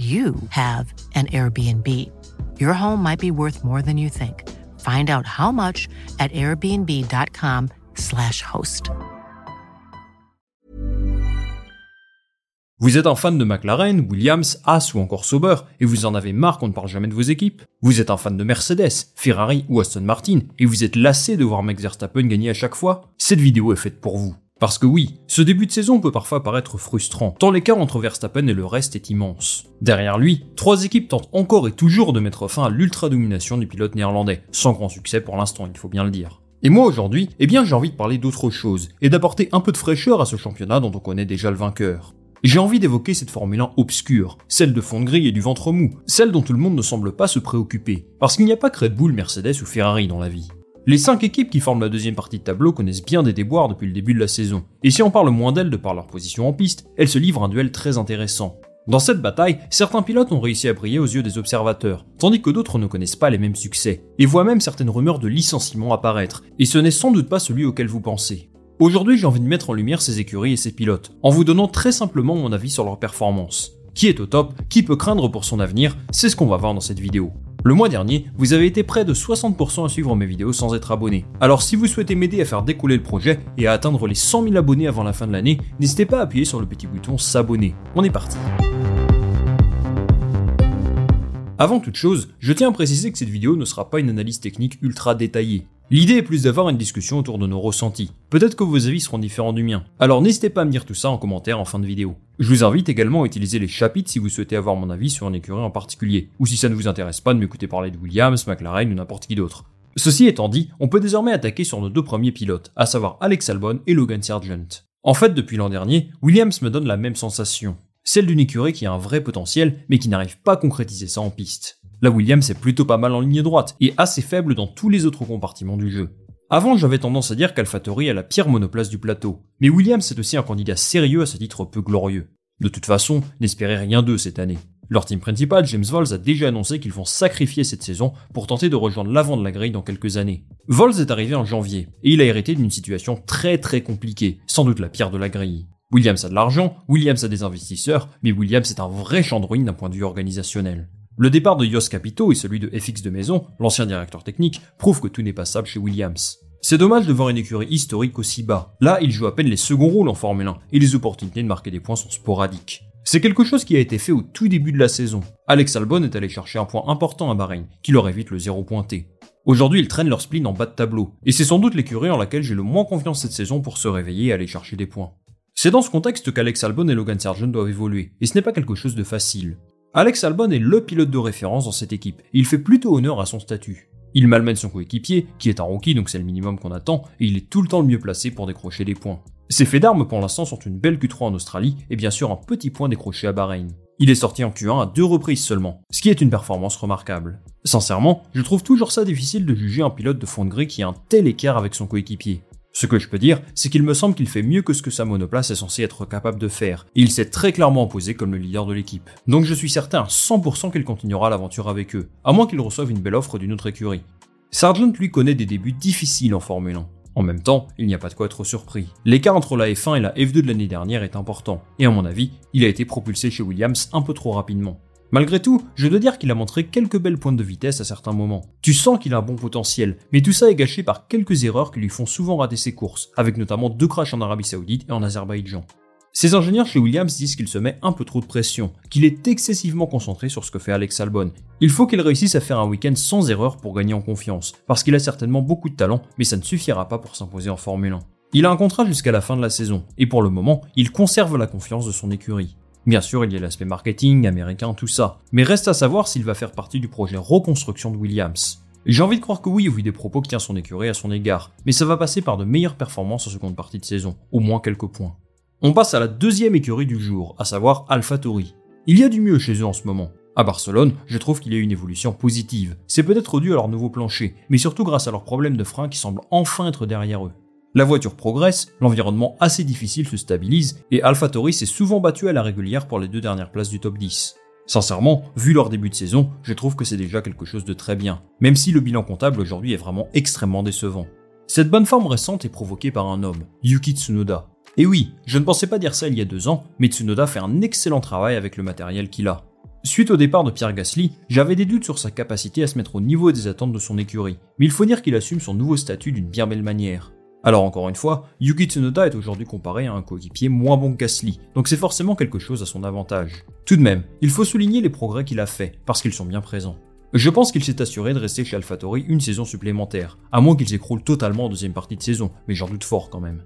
you have an Airbnb. Your home might be worth more than you think. Find out how much at airbnb.com/slash host. Vous êtes un fan de McLaren, Williams, Haas ou encore Sauber et vous en avez marre qu'on ne parle jamais de vos équipes? Vous êtes un fan de Mercedes, Ferrari ou Aston Martin et vous êtes lassé de voir Max Verstappen gagner à chaque fois? Cette vidéo est faite pour vous. Parce que oui, ce début de saison peut parfois paraître frustrant, tant l'écart entre Verstappen et le reste est immense. Derrière lui, trois équipes tentent encore et toujours de mettre fin à l'ultra-domination du pilote néerlandais, sans grand succès pour l'instant, il faut bien le dire. Et moi aujourd'hui, eh bien j'ai envie de parler d'autre chose, et d'apporter un peu de fraîcheur à ce championnat dont on connaît déjà le vainqueur. J'ai envie d'évoquer cette Formule 1 obscure, celle de fond de grille et du ventre mou, celle dont tout le monde ne semble pas se préoccuper, parce qu'il n'y a pas que Red Bull, Mercedes ou Ferrari dans la vie. Les 5 équipes qui forment la deuxième partie de tableau connaissent bien des déboires depuis le début de la saison, et si on parle moins d'elles de par leur position en piste, elles se livrent un duel très intéressant. Dans cette bataille, certains pilotes ont réussi à briller aux yeux des observateurs, tandis que d'autres ne connaissent pas les mêmes succès, et voient même certaines rumeurs de licenciement apparaître, et ce n'est sans doute pas celui auquel vous pensez. Aujourd'hui, j'ai envie de mettre en lumière ces écuries et ces pilotes, en vous donnant très simplement mon avis sur leur performance. Qui est au top, qui peut craindre pour son avenir, c'est ce qu'on va voir dans cette vidéo. Le mois dernier, vous avez été près de 60% à suivre mes vidéos sans être abonné. Alors si vous souhaitez m'aider à faire décoller le projet et à atteindre les 100 000 abonnés avant la fin de l'année, n'hésitez pas à appuyer sur le petit bouton s'abonner. On est parti. Avant toute chose, je tiens à préciser que cette vidéo ne sera pas une analyse technique ultra détaillée. L'idée est plus d'avoir une discussion autour de nos ressentis. Peut-être que vos avis seront différents du mien. Alors n'hésitez pas à me dire tout ça en commentaire en fin de vidéo. Je vous invite également à utiliser les chapitres si vous souhaitez avoir mon avis sur une écurie en particulier, ou si ça ne vous intéresse pas de m'écouter parler de Williams, McLaren ou n'importe qui d'autre. Ceci étant dit, on peut désormais attaquer sur nos deux premiers pilotes, à savoir Alex Albon et Logan Sargent. En fait, depuis l'an dernier, Williams me donne la même sensation. Celle d'une écurie qui a un vrai potentiel, mais qui n'arrive pas à concrétiser ça en piste. La Williams est plutôt pas mal en ligne droite, et assez faible dans tous les autres compartiments du jeu. Avant, j'avais tendance à dire qu'AlphaTauri a la pire monoplace du plateau, mais Williams est aussi un candidat sérieux à ce titre peu glorieux. De toute façon, n'espérez rien d'eux cette année. Leur team principal, James Vols, a déjà annoncé qu'ils vont sacrifier cette saison pour tenter de rejoindre l'avant de la grille dans quelques années. Vols est arrivé en janvier, et il a hérité d'une situation très très compliquée, sans doute la pire de la grille. Williams a de l'argent, Williams a des investisseurs, mais Williams est un vrai chandrouine d'un point de vue organisationnel. Le départ de Yos Capito et celui de FX de Maison, l'ancien directeur technique, prouvent que tout n'est pas stable chez Williams. C'est dommage de voir une écurie historique aussi bas. Là, il joue à peine les seconds rôles en Formule 1 et les opportunités de marquer des points sont sporadiques. C'est quelque chose qui a été fait au tout début de la saison. Alex Albon est allé chercher un point important à Bahreïn, qui leur évite le zéro pointé. Aujourd'hui, ils traînent leur spleen en bas de tableau, et c'est sans doute l'écurie en laquelle j'ai le moins confiance cette saison pour se réveiller et aller chercher des points. C'est dans ce contexte qu'Alex Albon et Logan Sargent doivent évoluer, et ce n'est pas quelque chose de facile. Alex Albon est le pilote de référence dans cette équipe, et il fait plutôt honneur à son statut. Il malmène son coéquipier, qui est un rookie donc c'est le minimum qu'on attend, et il est tout le temps le mieux placé pour décrocher des points. Ses faits d'armes pour l'instant sont une belle Q3 en Australie, et bien sûr un petit point décroché à Bahreïn. Il est sorti en Q1 à deux reprises seulement, ce qui est une performance remarquable. Sincèrement, je trouve toujours ça difficile de juger un pilote de fond de grille qui a un tel écart avec son coéquipier. Ce que je peux dire, c'est qu'il me semble qu'il fait mieux que ce que sa monoplace est censée être capable de faire, et il s'est très clairement imposé comme le leader de l'équipe. Donc je suis certain à 100% qu'il continuera l'aventure avec eux, à moins qu'il reçoive une belle offre d'une autre écurie. Sargent lui connaît des débuts difficiles en Formule 1. En même temps, il n'y a pas de quoi être surpris. L'écart entre la F1 et la F2 de l'année dernière est important, et à mon avis, il a été propulsé chez Williams un peu trop rapidement. Malgré tout, je dois dire qu'il a montré quelques belles pointes de vitesse à certains moments. Tu sens qu'il a un bon potentiel, mais tout ça est gâché par quelques erreurs qui lui font souvent rater ses courses, avec notamment deux crashs en Arabie Saoudite et en Azerbaïdjan. Ses ingénieurs chez Williams disent qu'il se met un peu trop de pression, qu'il est excessivement concentré sur ce que fait Alex Albon. Il faut qu'il réussisse à faire un week-end sans erreur pour gagner en confiance, parce qu'il a certainement beaucoup de talent, mais ça ne suffira pas pour s'imposer en Formule 1. Il a un contrat jusqu'à la fin de la saison, et pour le moment, il conserve la confiance de son écurie. Bien sûr, il y a l'aspect marketing, américain, tout ça. Mais reste à savoir s'il va faire partie du projet reconstruction de Williams. J'ai envie de croire que oui au vu des propos que tient son écurie à son égard, mais ça va passer par de meilleures performances en seconde partie de saison, au moins quelques points. On passe à la deuxième écurie du jour, à savoir AlphaTauri. Il y a du mieux chez eux en ce moment. À Barcelone, je trouve qu'il y a une évolution positive. C'est peut-être dû à leur nouveau plancher, mais surtout grâce à leurs problèmes de frein qui semblent enfin être derrière eux. La voiture progresse, l'environnement assez difficile se stabilise, et AlphaTauri s'est souvent battu à la régulière pour les deux dernières places du top 10. Sincèrement, vu leur début de saison, je trouve que c'est déjà quelque chose de très bien, même si le bilan comptable aujourd'hui est vraiment extrêmement décevant. Cette bonne forme récente est provoquée par un homme, Yuki Tsunoda. Et oui, je ne pensais pas dire ça il y a deux ans, mais Tsunoda fait un excellent travail avec le matériel qu'il a. Suite au départ de Pierre Gasly, j'avais des doutes sur sa capacité à se mettre au niveau des attentes de son écurie, mais il faut dire qu'il assume son nouveau statut d'une bien belle manière. Alors encore une fois, Yuki Tsunoda est aujourd'hui comparé à un coéquipier moins bon que Gasly, donc c'est forcément quelque chose à son avantage. Tout de même, il faut souligner les progrès qu'il a fait, parce qu'ils sont bien présents. Je pense qu'il s'est assuré de rester chez AlphaTauri une saison supplémentaire, à moins qu'il s'écroule totalement en deuxième partie de saison, mais j'en doute fort quand même.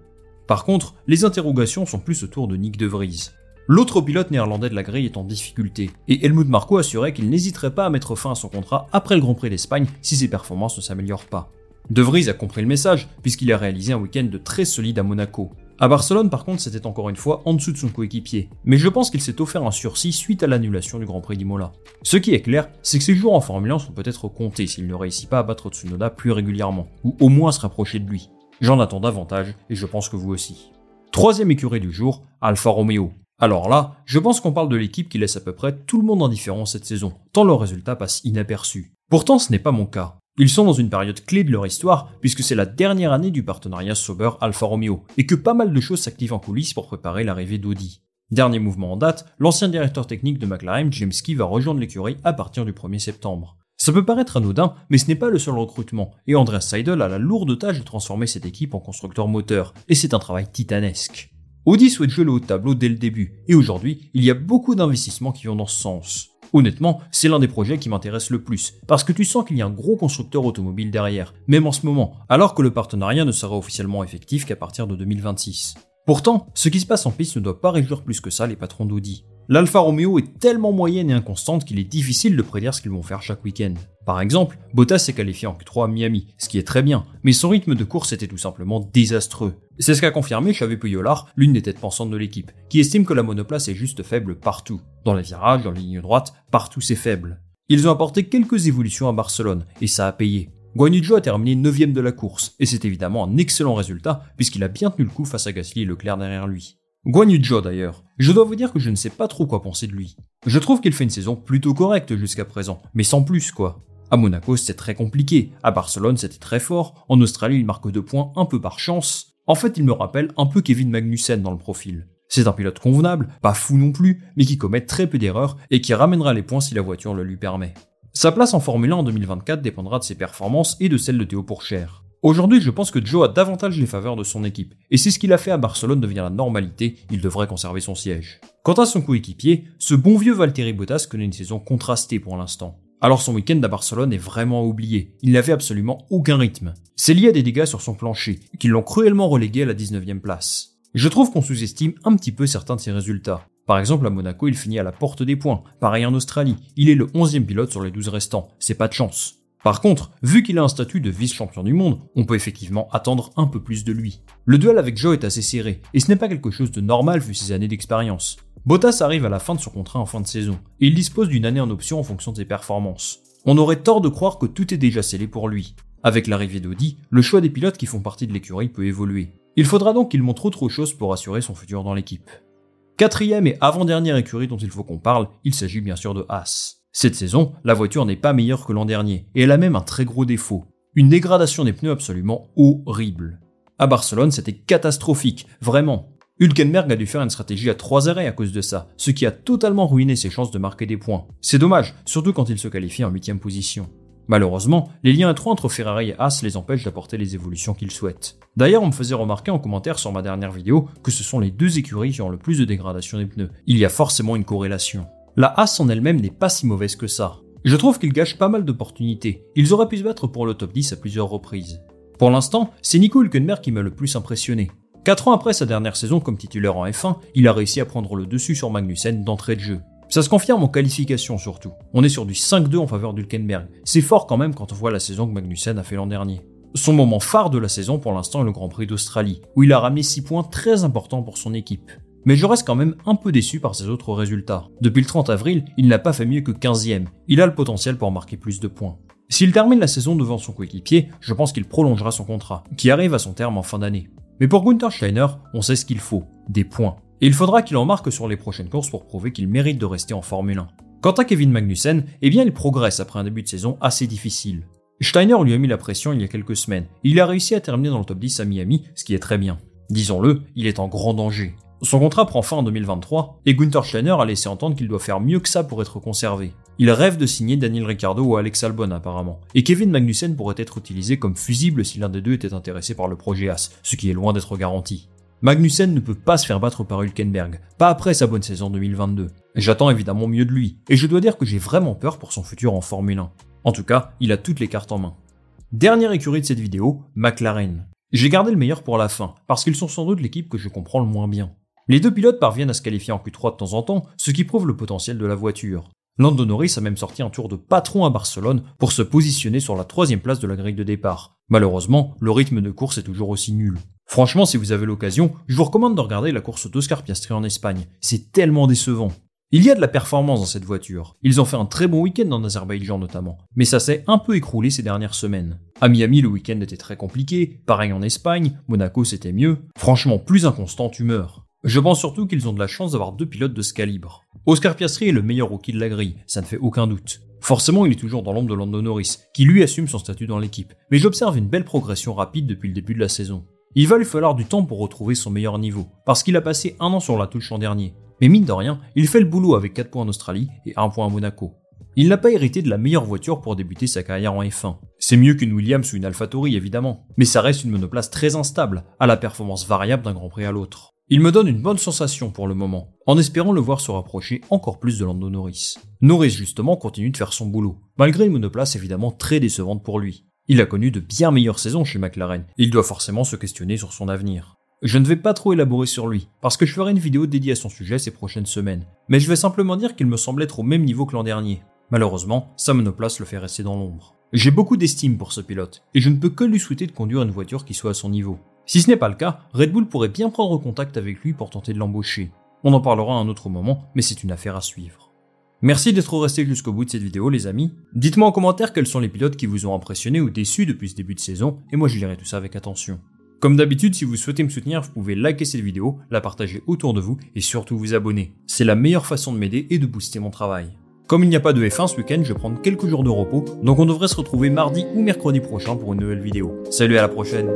Par contre, les interrogations sont plus autour de Nick De Vries. L'autre pilote néerlandais de la grille est en difficulté, et Helmut Marko assurait qu'il n'hésiterait pas à mettre fin à son contrat après le Grand Prix d'Espagne si ses performances ne s'améliorent pas. De Vries a compris le message, puisqu'il a réalisé un week-end de très solide à Monaco. À Barcelone, par contre, c'était encore une fois en dessous de son coéquipier, mais je pense qu'il s'est offert un sursis suite à l'annulation du Grand Prix d'Imola. Ce qui est clair, c'est que ses jours en Formule 1 sont peut-être comptés s'il ne réussit pas à battre Tsunoda plus régulièrement, ou au moins se rapprocher de lui. J'en attends davantage, et je pense que vous aussi. Troisième écurie du jour, Alfa Romeo. Alors là, je pense qu'on parle de l'équipe qui laisse à peu près tout le monde indifférent cette saison, tant leur résultat passe inaperçu. Pourtant, ce n'est pas mon cas. Ils sont dans une période clé de leur histoire puisque c'est la dernière année du partenariat Sauber Alfa Romeo et que pas mal de choses s'activent en coulisses pour préparer l'arrivée d'Audi. Dernier mouvement en date, l'ancien directeur technique de McLaren, James Key, va rejoindre l'écurie à partir du 1er septembre. Ça peut paraître anodin, mais ce n'est pas le seul recrutement, et Andreas Seidel a la lourde tâche de transformer cette équipe en constructeur moteur, et c'est un travail titanesque. Audi souhaite jouer le haut tableau dès le début, et aujourd'hui, il y a beaucoup d'investissements qui vont dans ce sens. Honnêtement, c'est l'un des projets qui m'intéresse le plus, parce que tu sens qu'il y a un gros constructeur automobile derrière, même en ce moment, alors que le partenariat ne sera officiellement effectif qu'à partir de 2026. Pourtant, ce qui se passe en piste ne doit pas réjouir plus que ça les patrons d'Audi. L'Alfa Romeo est tellement moyenne et inconstante qu'il est difficile de prédire ce qu'ils vont faire chaque week-end. Par exemple, Bottas s'est qualifié en Q3 à Miami, ce qui est très bien, mais son rythme de course était tout simplement désastreux. C'est ce qu'a confirmé Xavier Puyolar, l'une des têtes pensantes de l'équipe, qui estime que la monoplace est juste faible partout. Dans les virages, dans les lignes droites, partout c'est faible. Ils ont apporté quelques évolutions à Barcelone, et ça a payé. Guan a terminé 9ème de la course, et c'est évidemment un excellent résultat, puisqu'il a bien tenu le coup face à Gasly et Leclerc derrière lui. Guan d'ailleurs, je dois vous dire que je ne sais pas trop quoi penser de lui. Je trouve qu'il fait une saison plutôt correcte jusqu'à présent, mais sans plus quoi. À Monaco, c'était très compliqué. À Barcelone, c'était très fort. En Australie, il marque deux points un peu par chance. En fait, il me rappelle un peu Kevin Magnussen dans le profil. C'est un pilote convenable, pas fou non plus, mais qui commet très peu d'erreurs et qui ramènera les points si la voiture le lui permet. Sa place en Formule 1 en 2024 dépendra de ses performances et de celles de Théo Pourchère. Aujourd'hui, je pense que Joe a davantage les faveurs de son équipe, et si ce qu'il a fait à Barcelone devient la normalité, il devrait conserver son siège. Quant à son coéquipier, ce bon vieux Valtteri Bottas connaît une saison contrastée pour l'instant. Alors son week-end à Barcelone est vraiment oublié. Il n'avait absolument aucun rythme. C'est lié à des dégâts sur son plancher, qui l'ont cruellement relégué à la 19e place. Je trouve qu'on sous-estime un petit peu certains de ses résultats. Par exemple, à Monaco, il finit à la porte des points. Pareil en Australie, il est le 11e pilote sur les 12 restants. C'est pas de chance. Par contre, vu qu'il a un statut de vice-champion du monde, on peut effectivement attendre un peu plus de lui. Le duel avec Joe est assez serré, et ce n'est pas quelque chose de normal vu ses années d'expérience. Bottas arrive à la fin de son contrat en fin de saison, et il dispose d'une année en option en fonction de ses performances. On aurait tort de croire que tout est déjà scellé pour lui. Avec l'arrivée d'Audi, le choix des pilotes qui font partie de l'écurie peut évoluer. Il faudra donc qu'il montre autre chose pour assurer son futur dans l'équipe. Quatrième et avant-dernière écurie dont il faut qu'on parle, il s'agit bien sûr de Haas. Cette saison, la voiture n'est pas meilleure que l'an dernier, et elle a même un très gros défaut. Une dégradation des pneus absolument horrible. À Barcelone, c'était catastrophique, vraiment. Hülkenberg a dû faire une stratégie à trois arrêts à cause de ça, ce qui a totalement ruiné ses chances de marquer des points. C'est dommage, surtout quand il se qualifie en huitième position. Malheureusement, les liens étroits entre Ferrari et Haas les empêchent d'apporter les évolutions qu'ils souhaitent. D'ailleurs, on me faisait remarquer en commentaire sur ma dernière vidéo que ce sont les deux écuries qui ont le plus de dégradation des pneus. Il y a forcément une corrélation. La Haas en elle-même n'est pas si mauvaise que ça. Je trouve qu'ils gâchent pas mal d'opportunités. Ils auraient pu se battre pour le top 10 à plusieurs reprises. Pour l'instant, c'est Nico Hülkenberg qui m'a le plus impressionné. 4 ans après sa dernière saison comme titulaire en F1, il a réussi à prendre le dessus sur Magnussen d'entrée de jeu. Ça se confirme en qualification surtout. On est sur du 5-2 en faveur d'Hülkenberg. C'est fort quand même quand on voit la saison que Magnussen a fait l'an dernier. Son moment phare de la saison pour l'instant est le Grand Prix d'Australie, où il a ramené 6 points très importants pour son équipe. Mais je reste quand même un peu déçu par ses autres résultats. Depuis le 30 avril, il n'a pas fait mieux que 15ème. Il a le potentiel pour marquer plus de points. S'il termine la saison devant son coéquipier, je pense qu'il prolongera son contrat, qui arrive à son terme en fin d'année. Mais pour Gunther Steiner, on sait ce qu'il faut, des points. Et il faudra qu'il en marque sur les prochaines courses pour prouver qu'il mérite de rester en Formule 1. Quant à Kevin Magnussen, eh bien il progresse après un début de saison assez difficile. Steiner lui a mis la pression il y a quelques semaines. Il a réussi à terminer dans le top 10 à Miami, ce qui est très bien. Disons-le, il est en grand danger. Son contrat prend fin en 2023 et Gunther Steiner a laissé entendre qu'il doit faire mieux que ça pour être conservé. Il rêve de signer Daniel Ricciardo ou Alex Albon apparemment, et Kevin Magnussen pourrait être utilisé comme fusible si l'un des deux était intéressé par le projet As, ce qui est loin d'être garanti. Magnussen ne peut pas se faire battre par Hülkenberg, pas après sa bonne saison 2022. J'attends évidemment mieux de lui, et je dois dire que j'ai vraiment peur pour son futur en Formule 1. En tout cas, il a toutes les cartes en main. Dernière écurie de cette vidéo, McLaren. J'ai gardé le meilleur pour la fin, parce qu'ils sont sans doute l'équipe que je comprends le moins bien. Les deux pilotes parviennent à se qualifier en Q3 de temps en temps, ce qui prouve le potentiel de la voiture. Lando Norris a même sorti un tour de patron à Barcelone pour se positionner sur la troisième place de la grille de départ. Malheureusement, le rythme de course est toujours aussi nul. Franchement, si vous avez l'occasion, je vous recommande de regarder la course d'Oscar Piastri en Espagne. C'est tellement décevant. Il y a de la performance dans cette voiture. Ils ont fait un très bon week-end en Azerbaïdjan notamment, mais ça s'est un peu écroulé ces dernières semaines. À Miami, le week-end était très compliqué, pareil en Espagne, Monaco c'était mieux. Franchement, plus inconstant, tu meurs. Je pense surtout qu'ils ont de la chance d'avoir deux pilotes de ce calibre. Oscar Piastri est le meilleur rookie de la grille, ça ne fait aucun doute. Forcément, il est toujours dans l'ombre de Lando Norris, qui lui assume son statut dans l'équipe, mais j'observe une belle progression rapide depuis le début de la saison. Il va lui falloir du temps pour retrouver son meilleur niveau, parce qu'il a passé un an sur la touche l'an dernier. Mais mine de rien, il fait le boulot avec 4 points en Australie et 1 point à Monaco. Il n'a pas hérité de la meilleure voiture pour débuter sa carrière en F1. C'est mieux qu'une Williams ou une AlphaTauri évidemment, mais ça reste une monoplace très instable, à la performance variable d'un Grand Prix à l'autre. Il me donne une bonne sensation pour le moment, en espérant le voir se rapprocher encore plus de Lando Norris. Norris justement continue de faire son boulot, malgré une monoplace évidemment très décevante pour lui. Il a connu de bien meilleures saisons chez McLaren, et il doit forcément se questionner sur son avenir. Je ne vais pas trop élaborer sur lui, parce que je ferai une vidéo dédiée à son sujet ces prochaines semaines, mais je vais simplement dire qu'il me semble être au même niveau que l'an dernier. Malheureusement, sa monoplace le fait rester dans l'ombre. J'ai beaucoup d'estime pour ce pilote, et je ne peux que lui souhaiter de conduire une voiture qui soit à son niveau. Si ce n'est pas le cas, Red Bull pourrait bien prendre contact avec lui pour tenter de l'embaucher. On en parlera à un autre moment, mais c'est une affaire à suivre. Merci d'être resté jusqu'au bout de cette vidéo les amis. Dites-moi en commentaire quels sont les pilotes qui vous ont impressionné ou déçu depuis ce début de saison, et moi je lirai tout ça avec attention. Comme d'habitude, si vous souhaitez me soutenir, vous pouvez liker cette vidéo, la partager autour de vous et surtout vous abonner. C'est la meilleure façon de m'aider et de booster mon travail. Comme il n'y a pas de F1 ce week-end, je vais prendre quelques jours de repos, donc on devrait se retrouver mardi ou mercredi prochain pour une nouvelle vidéo. Salut à la prochaine